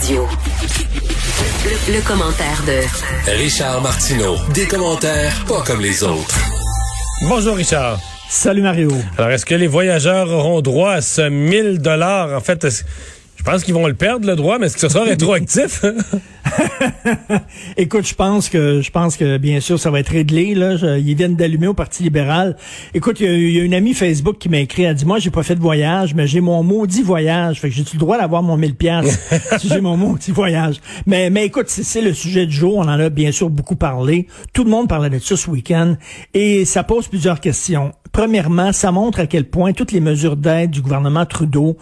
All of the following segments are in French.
Radio. Le, le commentaire de Richard Martineau. Des commentaires pas comme les autres. Bonjour Richard. Salut Mario. Alors, est-ce que les voyageurs auront droit à ce 1000 dollars? En fait, est-ce- je pense qu'ils vont le perdre, le droit, mais est-ce que ce sera rétroactif? Écoute, je pense que je pense que bien sûr ça va être réglé là. Je- ils viennent d'allumer au Parti libéral. Écoute, il y, a- il y a une amie Facebook qui m'a écrit. Elle dit moi j'ai pas fait de voyage, mais j'ai mon maudit voyage. Fait que j'ai le droit d'avoir mon 1000 pièces si j'ai mon maudit voyage. Mais mais écoute, c'est le sujet du jour. On en a bien sûr beaucoup parlé. Tout le monde parlait de ça ce week-end et ça pose plusieurs questions. Premièrement, ça montre à quel point toutes les mesures d'aide du gouvernement Trudeau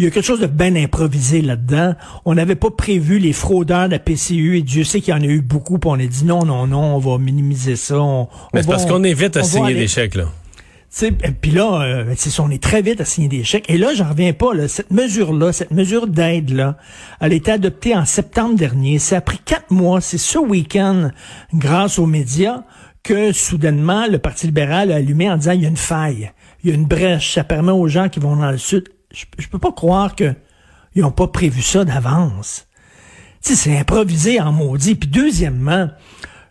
il y a quelque chose de bien improvisé là-dedans. On n'avait pas prévu les fraudeurs de la PCU et Dieu sait qu'il y en a eu beaucoup. Puis on a dit non, non, non, on va minimiser ça. On, mais c'est parce qu'on est vite à signer des chèques, là. et Puis là, euh, ben, on est très vite à signer des chèques. Et là, j'en reviens pas. Là, cette mesure-là, cette mesure d'aide-là, elle a été adoptée en septembre dernier. Ça a pris quatre mois. C'est ce week-end, grâce aux médias, que soudainement, le Parti libéral a allumé en disant il y a une faille, il y a une brèche. Ça permet aux gens qui vont dans le sud. Je, je peux pas croire que ils ont pas prévu ça d'avance. Tu sais, c'est improvisé en maudit. Puis deuxièmement,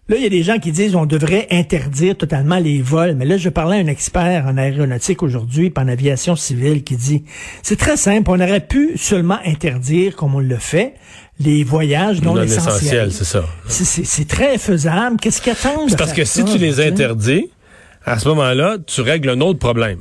là, il y a des gens qui disent on devrait interdire totalement les vols. Mais là, je parlais à un expert en aéronautique aujourd'hui, puis en aviation civile, qui dit c'est très simple. On aurait pu seulement interdire, comme on le fait, les voyages non, Non essentiels. essentiel, c'est ça. C'est- très faisable. Qu'est-ce qu'ils attendent? parce que si ça, tu les interdis, à ce moment-là, tu règles un autre problème.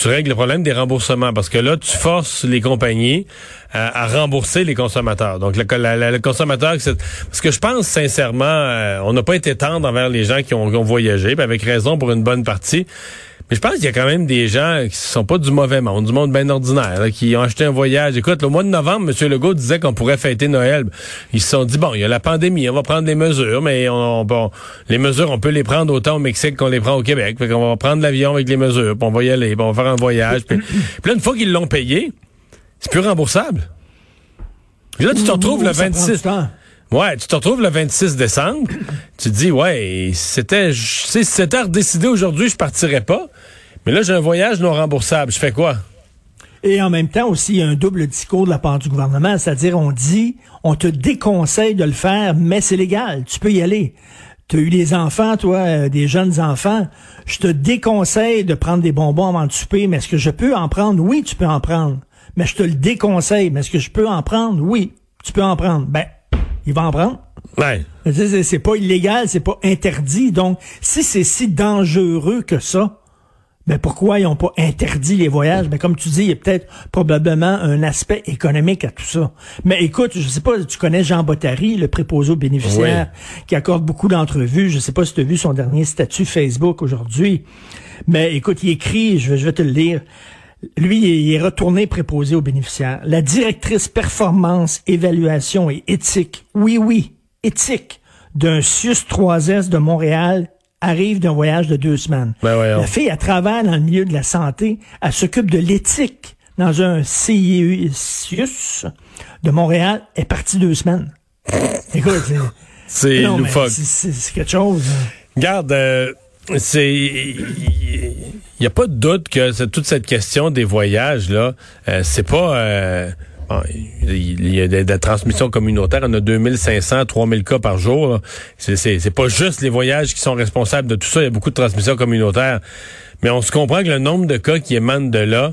Tu règles le problème des remboursements parce que là, tu forces les compagnies à, à rembourser les consommateurs. Donc, le, le consommateur, parce que je pense sincèrement, euh, on n'a pas été tendre envers les gens qui ont, qui voyagé, avec raison pour une bonne partie. Mais je pense qu'il y a quand même des gens qui sont pas du mauvais monde, du monde bien ordinaire, là, qui ont acheté un voyage. Écoute, le mois de novembre, M. Legault disait qu'on pourrait fêter Noël. Ils se sont dit, bon, il y a la pandémie, on va prendre des mesures, mais on, bon, les mesures, on peut les prendre autant au Mexique qu'on les prend au Québec. Fait qu'on va prendre l'avion avec les mesures, puis on va y aller, puis on va faire un voyage. Puis, puis là, une fois qu'ils l'ont payé, c'est plus remboursable. Puis là, tu te retrouves le Ça prend 26. du temps. Ouais, tu te retrouves le 26 décembre. tu te dis, ouais, c'était, si c'était à redécider aujourd'hui, je partirais pas. Mais là, j'ai un voyage non remboursable. Je fais quoi? Et en même temps aussi, il y a un double discours de la part du gouvernement, c'est-à-dire on dit, on te déconseille de le faire, mais c'est légal, tu peux y aller. Tu as eu des enfants, toi, euh, des jeunes enfants. Je te déconseille de prendre des bonbons avant de souper, mais est-ce que je peux en prendre? Oui, tu peux en prendre. Mais je te le déconseille. Mais est-ce que je peux en prendre? Oui, tu peux en prendre. Ben, il va en prendre. Ouais. C'est pas illégal, c'est pas interdit. Donc, si c'est si dangereux que ça, ben pourquoi ils n'ont pas interdit les voyages? Ben comme tu dis, il y a peut-être probablement un aspect économique à tout ça. Mais écoute, je sais pas, tu connais Jean Bottary, le préposé aux bénéficiaires, qui accorde beaucoup d'entrevues. Je sais pas si tu as vu son dernier statut Facebook aujourd'hui. Mais écoute, il écrit, je vais, je vais te le lire. Lui, il est retourné préposé aux bénéficiaires. La directrice performance, évaluation et éthique, oui, oui, éthique, d'un SUS 3S de Montréal arrive d'un voyage de deux semaines. Ben. La fille, elle travaille dans le milieu de la santé, elle s'occupe de l'éthique dans un CIUS de Montréal, elle est partie deux semaines. Écoute, c'est- C'est loufoque. quelque chose. hein. Garde, euh, c'est. Il n'y a pas de doute que c'est- toute cette question des voyages, là, euh, c'est pas. euh, bon, il y a de, la transmission communautaire, on a 2500, 3000 cas par jour. C'est- pas juste les voyages qui sont responsables de tout ça, il y a beaucoup de transmission communautaire. Mais on se comprend que le nombre de cas qui émanent de là,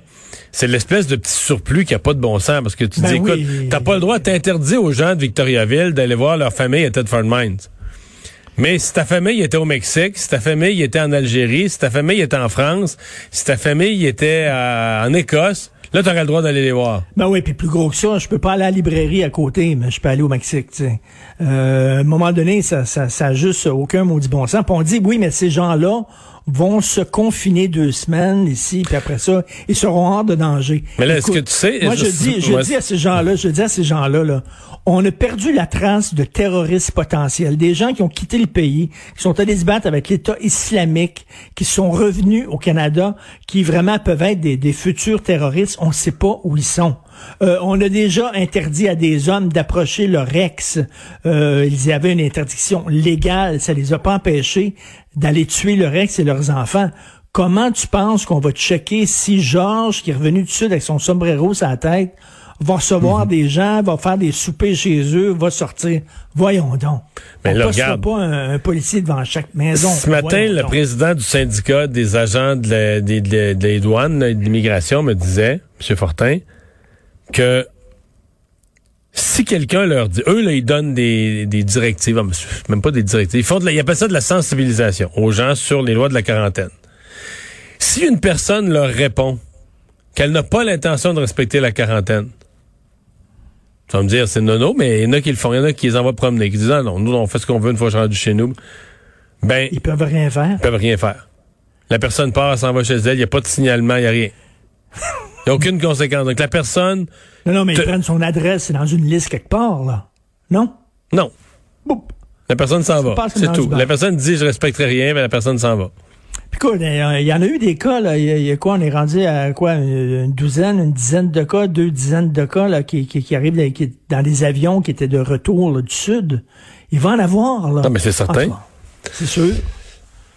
c'est l'espèce de petit surplus qui a pas de bon sens. Parce que tu Ben dis, écoute, oui. t'as pas le droit, t'interdis aux gens de Victoriaville d'aller voir leur famille à Tedford Mines. Mais si ta famille était au Mexique, si ta famille était en Algérie, si ta famille était en France, si ta famille était euh, en Écosse, là, tu aurais le droit d'aller les voir. Ben oui, puis plus gros que ça, je peux pas aller à la librairie à côté, mais je peux aller au Mexique, tu sais. Euh, à un moment donné, ça, ça, ça juste aucun maudit bon sens. Puis on dit, oui, mais ces gens-là vont se confiner deux semaines ici, puis après ça, ils seront hors de danger. Mais là, est-ce que tu sais- Moi, je- je dis, je dis à ces gens-là, je dis à ces gens-là, là, on a perdu la trace de terroristes potentiels, des gens qui ont quitté le pays, qui sont allés se battre avec l'État islamique, qui sont revenus au Canada, qui vraiment peuvent être des, des futurs terroristes. On ne sait pas où ils sont. Euh, on a déjà interdit à des hommes d'approcher leur ex. Euh, ils avaient une interdiction légale. Ça les a pas empêchés d'aller tuer leur ex et leurs enfants. Comment tu penses qu'on va checker si Georges, qui est revenu du Sud avec son sombrero sur la tête, va recevoir mhm. des gens, va faire des soupers chez eux, va sortir? Voyons donc. Mais On ne pas un, policier devant chaque maison. Ce matin, le président du syndicat des agents de des douanes et de l'immigration me disait, M. Fortin, que si quelqu'un leur dit, eux, là, ils donnent des, directives, même pas des directives, ils font de la, ils appellent ça de la sensibilisation aux gens sur les lois de la quarantaine. Si une personne leur répond qu'elle n'a pas l'intention de respecter la quarantaine, tu vas me dire, c'est nono, mais il y en a qui le font, il y en a qui les envoient promener, qui disent, ah non, nous, on fait ce qu'on veut une fois rendu chez nous. Ben. Ils peuvent rien faire. Ils peuvent rien faire. La personne part, s'en va chez elle, il n'y a pas de signalement, il n'y a rien. Il n'y a aucune conséquence. Donc, la personne. Non, non, mais ils prennent son adresse dans une liste quelque part, là. Non? Non. La personne s'en va. C'est tout. La personne dit, je respecterai rien, mais la personne s'en va. Puis quoi, il y en a eu des cas, là. Il y, a quoi, on est rendu à quoi, une douzaine, une dizaine de cas, deux dizaines de cas, là, qui, qui, arrivent dans des avions qui étaient de retour, du sud. Il va en avoir, là. Non, mais c'est certain. C'est sûr.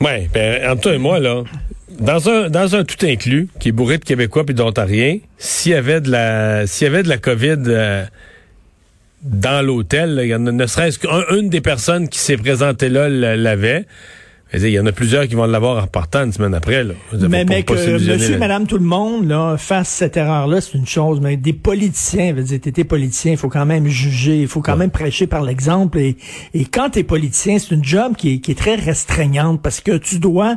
Oui, ben, entre toi et moi, là, dans un, dans un tout inclus, qui est bourré de Québécois puis d'Ontariens, s'il y avait de la, s'il y avait de la COVID euh, dans l'hôtel, il y en a, ne serait-ce qu'une des personnes qui s'est présentée là l'avait. Il y en a plusieurs qui vont l'avoir en repartant une semaine après. Là. Mais, mais que monsieur, madame, tout le monde là, fasse cette erreur-là, c'est une chose. Mais des politiciens, veut dire, t'es politicien, il faut quand même juger, il faut quand même prêcher par l'exemple. Et, et quand t'es politicien, c'est une job qui est, qui est très restreignante parce que tu dois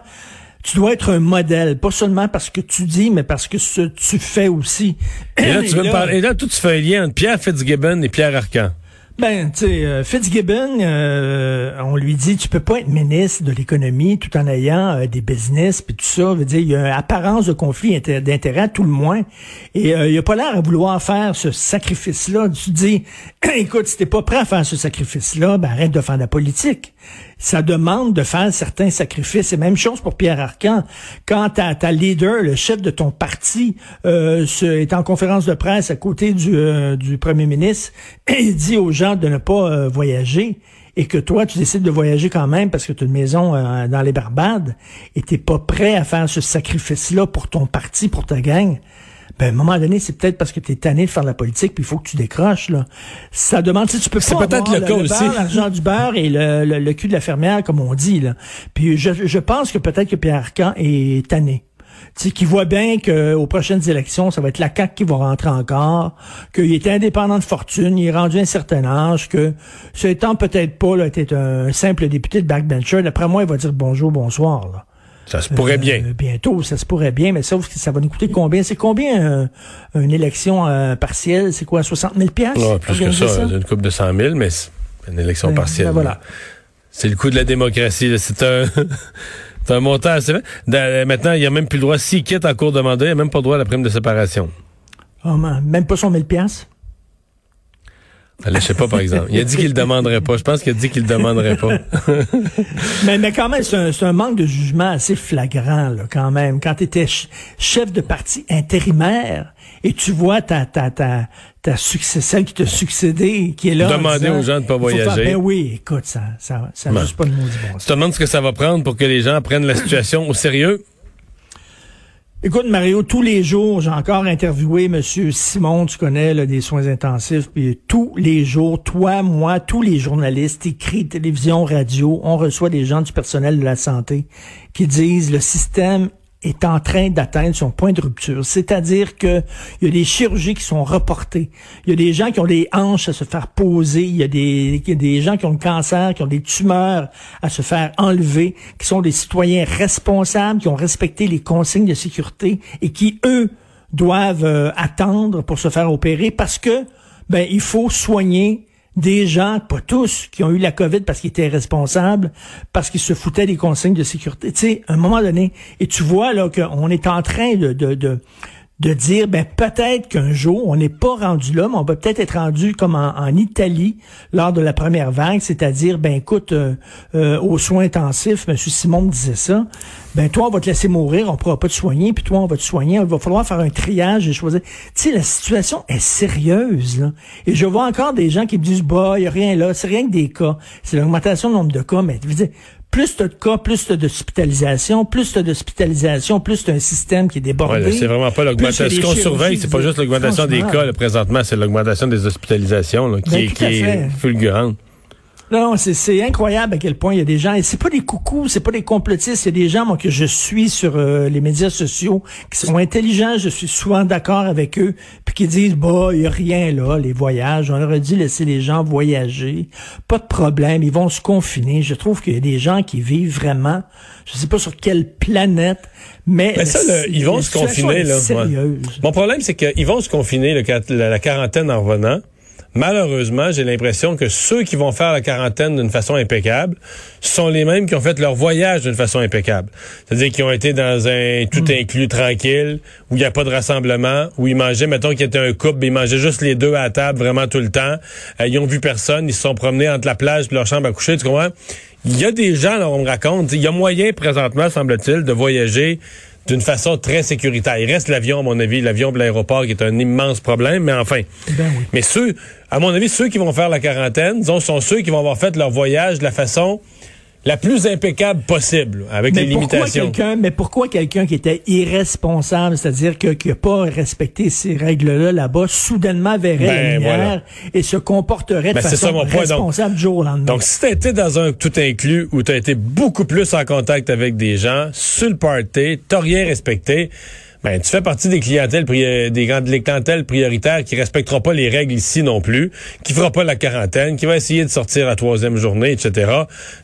tu dois être un modèle, pas seulement parce que tu dis, mais parce que ce, tu fais aussi. Et là, tu veux me parler, et là, tout tu fais un lien entre Pierre Fitzgibbon et Pierre Arcan. Ben, tu sais, euh, Fitzgibbon, euh, on lui dit, tu peux pas être ministre de l'économie tout en ayant euh, des business puis tout ça. Veut dire, il y a une apparence de conflit d'intérêt tout le moins. Et il a pas l'air à vouloir faire ce sacrifice-là. Tu dis, écoute, si t'es pas prêt à faire ce sacrifice-là, ben arrête de faire de la politique ça demande de faire certains sacrifices. C'est même chose pour Pierre Arcan. Quand ta, leader, le chef de ton parti, euh, est en conférence de presse à côté du, euh, premier ministre et dit aux gens de ne pas euh, voyager, et que toi, tu décides de voyager quand même parce que tu as une maison euh, dans les Barbades, et t'es pas prêt à faire ce sacrifice-là pour ton parti, pour ta gang, ben, à un moment donné, c'est peut-être parce que tu es tanné de faire de la politique, puis il faut que tu décroches. Là. Ça demande, si tu peux pas peut-être le, cas aussi. l'argent du beurre et le, le, cul de la fermière, comme on dit. Là. Puis je, je pense que peut-être que Pierre Arcan est tanné. Qui voit bien qu'aux prochaines élections, ça va être la CAQ qui va rentrer encore, qu'il est indépendant de fortune, il est rendu un certain âge, que ce étant peut-être pas là, était un simple député de backbencher, d'après moi, il va dire bonjour, bonsoir. Là. Ça se pourrait bien. Euh, bientôt, ça se pourrait bien, mais sauf que ça va nous coûter combien? C'est combien euh, une élection euh, partielle? C'est quoi, 60 000 piastres? plus que ça, une coupe de 100 000, mais une élection ben, partielle. Ben voilà. C'est le coût de la démocratie. C'est un... un montant assez... Maintenant, il n'y a même plus le droit, s'il quitte en cours de mandat, il n'y a même pas le droit à la prime de séparation. Oh, même pas son 1000 piastres? Je sais pas, par exemple. Il a dit qu'il le demanderait pas. Je pense qu'il a dit qu'il le demanderait pas. mais, mais quand même, c'est un, manque de jugement assez flagrant, là, quand même. Quand tu étais chef de parti intérimaire et tu vois ta, ta, ta, ta celle qui t'a succédé, qui est là. Demander aux gens de pas voyager. ben oui, écoute, ça, ça, ça juste pas le mot du bon. Tu te demandes ce que ça va prendre pour que les gens prennent la situation au sérieux? Écoute, Mario, tous les jours, j'ai encore interviewé Monsieur Simon, tu connais, là, des soins intensifs, puis tous les jours, toi, moi, tous les journalistes, écrits, télévision, radio, on reçoit des gens du personnel de la santé qui disent le système est en train d'atteindre son point de rupture. C'est-à-dire que il y a des chirurgies qui sont reportées. Il y a des gens qui ont des hanches à se faire poser. Il y a des, gens qui ont le cancer, qui ont des tumeurs à se faire enlever, qui sont des citoyens responsables, qui ont respecté les consignes de sécurité et qui, eux, doivent euh, attendre pour se faire opérer parce que, ben, il faut soigner des gens, pas tous, qui ont eu la COVID parce qu'ils étaient responsables, parce qu'ils se foutaient des consignes de sécurité. Tu sais, à un moment donné, et tu vois là qu'on est en train de, de dire ben peut-être qu'un jour on n'est pas rendu là, mais on peut peut-être être rendu comme en, Italie lors de la première vague, c'est-à-dire ben écoute euh, euh, aux soins intensifs, M. Simon me disait ça, ben toi on va te laisser mourir, on pourra pas te soigner, puis toi on va te soigner, il va falloir faire un triage et choisir. Tu sais la situation est sérieuse là, et je vois encore des gens qui me disent bah il y a rien là, c'est rien que des cas, c'est l'augmentation du nombre de cas, mais je veux dire, plus tu as de cas, plus tu as d'hospitalisation, plus tu as d'hospitalisation, plus tu as un système qui est débordé. Ouais, c'est vraiment pas l'augmentation. Ce qu'on surveille, c'est pas juste l'augmentation des cas là, présentement, c'est l'augmentation des hospitalisations là, qui, Ben, est, qui fulgurante. Non, c'est, c'est incroyable à quel point il y a des gens, et c'est pas des coucous, c'est pas des complotistes, il y a des gens, moi, que je suis sur euh, les médias sociaux, qui sont intelligents, je suis souvent d'accord avec eux, puis qui disent, bah, il y a rien là, les voyages, on aurait dû laisser les gens voyager, pas de problème, ils vont se confiner. Je trouve qu'il y a des gens qui vivent vraiment, je sais pas sur quelle planète, mais... Mais ça, là, ils vont se confiner, là. ouais. Mon problème, c'est qu'ils vont se confiner le, la quarantaine en revenant. Malheureusement, j'ai l'impression que ceux qui vont faire la quarantaine d'une façon impeccable sont les mêmes qui ont fait leur voyage d'une façon impeccable. C'est-à-dire qu'ils ont été dans un tout inclus tranquille, où il n'y a pas de rassemblement, où ils mangeaient, mettons qu'il y était un couple, ils mangeaient juste les deux à la table vraiment tout le temps. Euh, ils ont vu personne, ils se sont promenés entre la plage et leur chambre à coucher, tu comprends? Il y a des gens, là, on me raconte, il y a moyen présentement, semble-t-il, de voyager d'une façon très sécuritaire. Il reste l'avion, à mon avis, l'avion de l'aéroport qui est un immense problème, mais enfin. Ben oui. Mais ceux, à mon avis, ceux qui vont faire la quarantaine, disons, sont ceux qui vont avoir fait leur voyage de la façon la plus impeccable possible, avec Mais les pourquoi limitations. quelqu'un, mais pourquoi quelqu'un qui était irresponsable, c'est-à-dire que, qui n'a pas respecté ces règles-là là-bas, soudainement verrait la Ben, voilà. et se comporterait de Ben, ça façon mon point, donc. du jour au lendemain? Donc, si t'as été dans un tout inclus où t'as été beaucoup plus en contact avec des gens, sur le party, t'as rien respecté, ben, tu fais partie des clientèles, pri- des, grandes- des clientèles prioritaires qui respecteront pas les règles ici non plus, qui fera pas la quarantaine, qui va essayer de sortir la troisième journée, etc.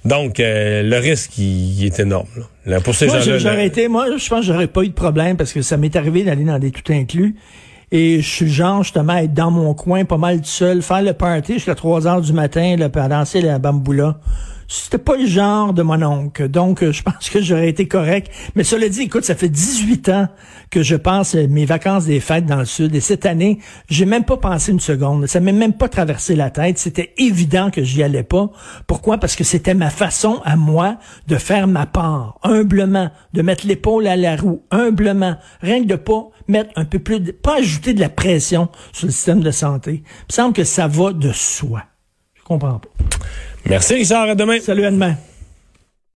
Donc, euh, le risque, il, il est énorme. là. Là, pour ces moi, gens-là, je- là, j'aurais été, moi, je pense que j'aurais pas eu de problème parce que ça m'est arrivé d'aller dans des tout inclus. Et je suis genre, justement, à être dans mon coin, pas mal tout seul, faire le party jusqu'à 3 heures du matin, là, puis à danser la bamboula. C'était pas le genre de mon oncle. Donc, euh, je pense que j'aurais été correct. Mais cela dit, écoute, ça fait 18 ans que je passe euh, mes vacances des fêtes dans le Sud. Et cette année, j'ai même pas pensé une seconde. Ça m'est même pas traversé la tête. C'était évident que j'y allais pas. Pourquoi? Parce que c'était ma façon à moi de faire ma part. Humblement. De mettre l'épaule à la roue. Humblement. Rien que de pas mettre un peu plus, de, pas ajouter de la pression sur le système de santé. Il me semble que ça va de soi. Je comprends pas. Merci Richard, à demain. Salut, à demain.